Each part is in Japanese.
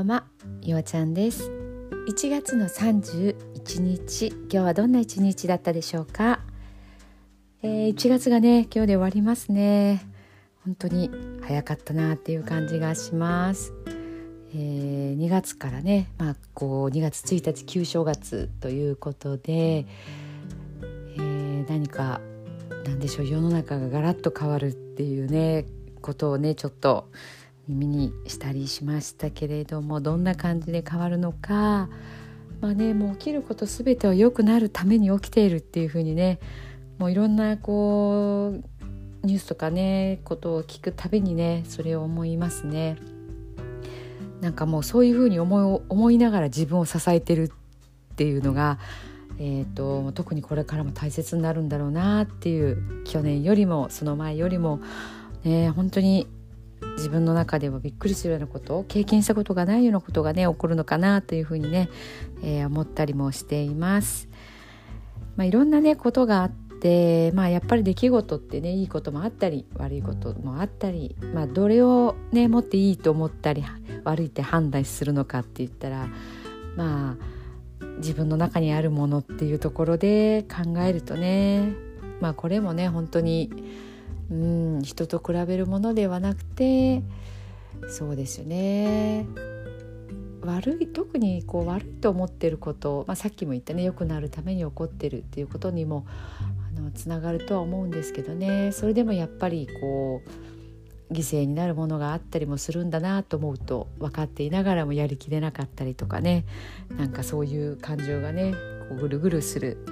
ばんは、ようちゃんです。1月の31日今日はどんな一日だったでしょうか、えー、1月がね今日で終わりますね。本当に早かったなっていう感じがします、えー、2月からねまあこう2月1日旧正月ということで、えー、何か何でしょう世の中がガラッと変わるっていうねことをねちょっと耳にしたりしましたけれどもどんな感じで変わるのかまあねもう起きること全ては良くなるために起きているっていうふうにねもういろんなこうニュースとかねことを聞くたびにねそれを思いますね。なんかもうそういうふうに思い思いながら自分を支えてるっていうのが、えーと特にこれからも大切になるんだろうなっていう去年よりもその前よりも、ね、本当に自分の中ではびっくりするようなことを経験したことがないようなことがね起こるのかなというふうにね、えー、思ったりもしています。まあ、いろんなねことがあってまあやっぱり出来事ってねいいこともあったり悪いこともあったり、まあ、どれをねもっていいと思ったり悪いって判断するのかって言ったらまあ自分の中にあるものっていうところで考えるとねまあこれもね本当にうん人と比べるものではなくてそうですよね。悪い特にこう悪いと思ってること、まあ、さっきも言ったね良くなるために起こってるっていうことにもあのつながるとは思うんですけどね。それでもやっぱりこう犠牲になるものがあったりもするんだなと思うと分かっていながらもやりきれなかったりとかね。なんかそういう感情がねこうぐるぐるする、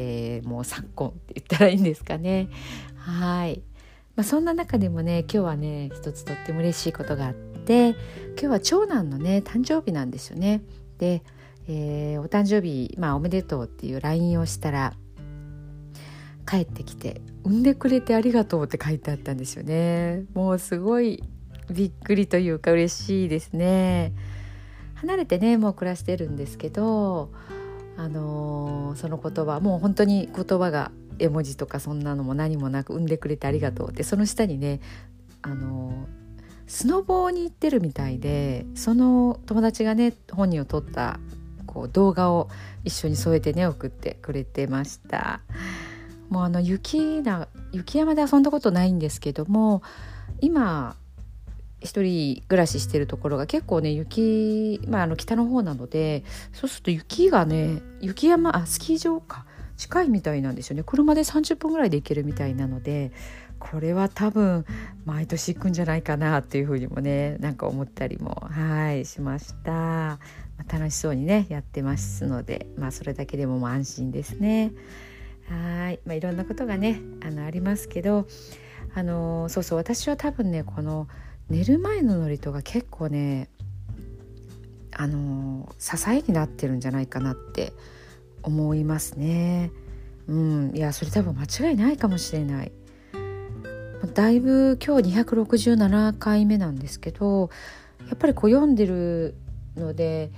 えー、もう昨今って言ったらいいんですかねはい、まあ、そんな中でもね今日はね一つとっても嬉しいことがあって今日は長男のね誕生日なんですよね。で、えー、お誕生日、まあ、おめでとうっていう LINE をしたら帰ってきて「産んでくれてありがとう」って書いてあったんですよね。もうすごいびっくりというか嬉しいですね。離れてねもう暮らしてるんですけどあのー、その言葉もう本当に言葉が絵文字とかそんなのも何もなく産んでくれてありがとうってその下にねあのスノボーに行ってるみたいでその友達がね本人を撮ったこう動画を一緒に添えてね送ってくれてました。もうあの雪な雪山で遊んだことないんですけども今一人暮らししてるところが結構ね雪、まあ、あの北の方なのでそうすると雪がね雪山あスキー場か近いみたいなんですよね。車で30分ぐらいで行けるみたいなのでこれは多分毎年行くんじゃないかなっていうふうにもねなんか思ったりもはいしました、まあ、楽しそうにねやってますのでまあそれだけでもも安心ですね。はい、まあ、いろんなことがねあのありますけどあのそうそう私は多分ねこの寝る前の祝詞が結構ねあの支えになってるんじゃないかなって思いますね。うん、いやそれ多分間違いないかもしれない。だいぶ今日267回目なんですけどやっぱりこう読んでるので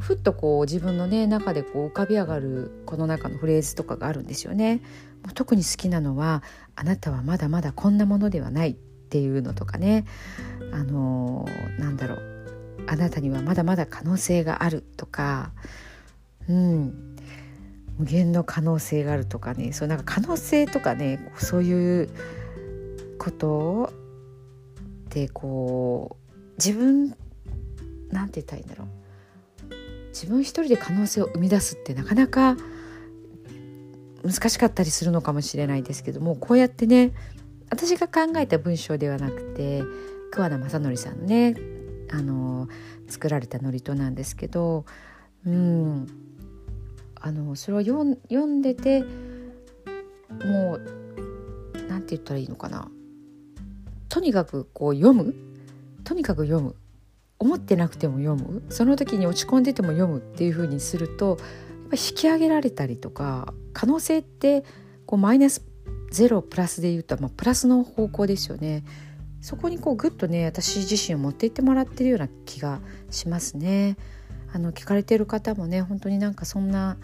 ふっとこう自分のね中でこう浮かび上がるこの中のフレーズとかがあるんですよね。もう特に好きなのは「あなたはまだまだこんなものではない」っていうのとかね。あのー、なんだろう「あなたにはまだまだ可能性がある」とか。うん。無限の可能性があるとかね。そうなんか可能性とかね。そういうことってこう自分なんて言ったらいいんだろう。自分一人で可能性を生み出すってなかなか難しかったりするのかもしれないですけどもこうやってね私が考えた文章ではなくて桑名正則さんのねあの作られた祝詞なんですけどうんあのそれを読んでてもう何て言ったらいいのかな。とにかくこう読む。とにかく読む。思ってなくても読む。その時に落ち込んでても読むっていう風にするとやっぱ引き上げられたりとか可能性ってこうマイナスゼロプラスで言うと、まあ、プラスの方向ですよね。そこにこうグッとね私自身を持っていってもらってるような気がしますね。あの聞かれてる方もね本当になんかそんな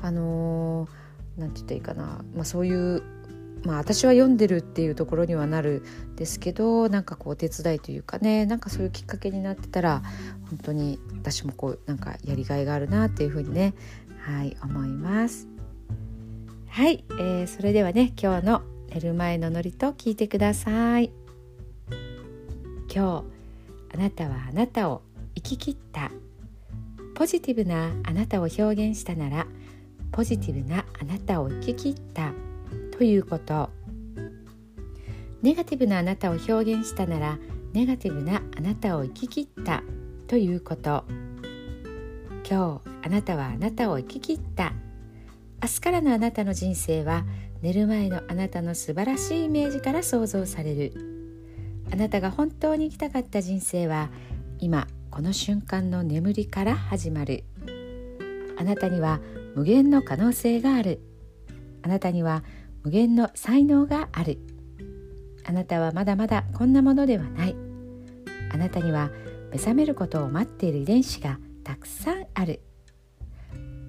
あのー、なんて言ったらいいかな、まあ、そういうまあ私は読んでるっていうところにはなるんですけどなんかこうお手伝いというかねなんかそういうきっかけになってたら本当に私もこうなんかやりがいがあるなっていうふうにねはい思いますはい、えー、それではね今日の寝る前のノリと聞いてください。今日あなたはあなたを生き切った。ポジティブなあなたを表現したならポジティブなあなたを生き切った。ということ。ネガティブなあなたを表現したならネガティブなあなたを生き切った。ということ。今日あなたはあなたを生き切った。明日からのあなたの人生は寝る前のあなたの素晴らしいイメージから想像される。あなたが本当に生きたかった人生は今この瞬間の眠りから始まる。あなたには無限の可能性がある。あなたには無限の才能がある。あなたはまだまだこんなものではない。あなたには目覚めることを待っている遺伝子がたくさんある。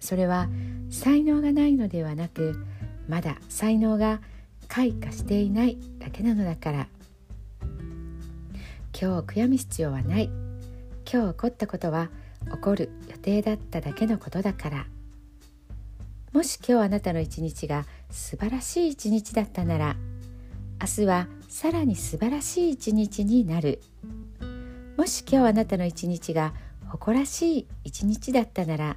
それは才能がないのではなくまだ才能が開花していないだけなのだから。今日悔やむ必要はない。今日起こったことは起こる予定だっただけのことだから。もし今日あなたの一日が素晴らしい一日だったなら明日はさらに素晴らしい一日になる。もし今日あなたの一日が誇らしい一日だったなら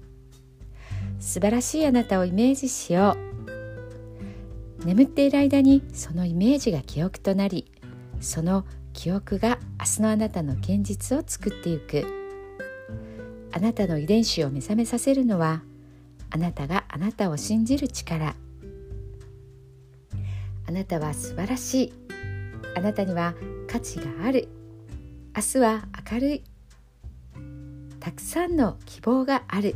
素晴らしいあなたをイメージしよう。眠っている間にそのイメージが記憶となりその記憶が明日のあなたの現実を作っていく。あなたの遺伝子を目覚めさせるのはあなたがあなたを信じる力。あなたは素晴らしい。あなたには価値がある。明日は明るい。たくさんの希望がある。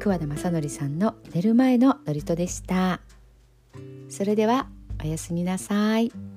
桑田正則さんの寝る前の祝詞でしたそれではおやすみなさい。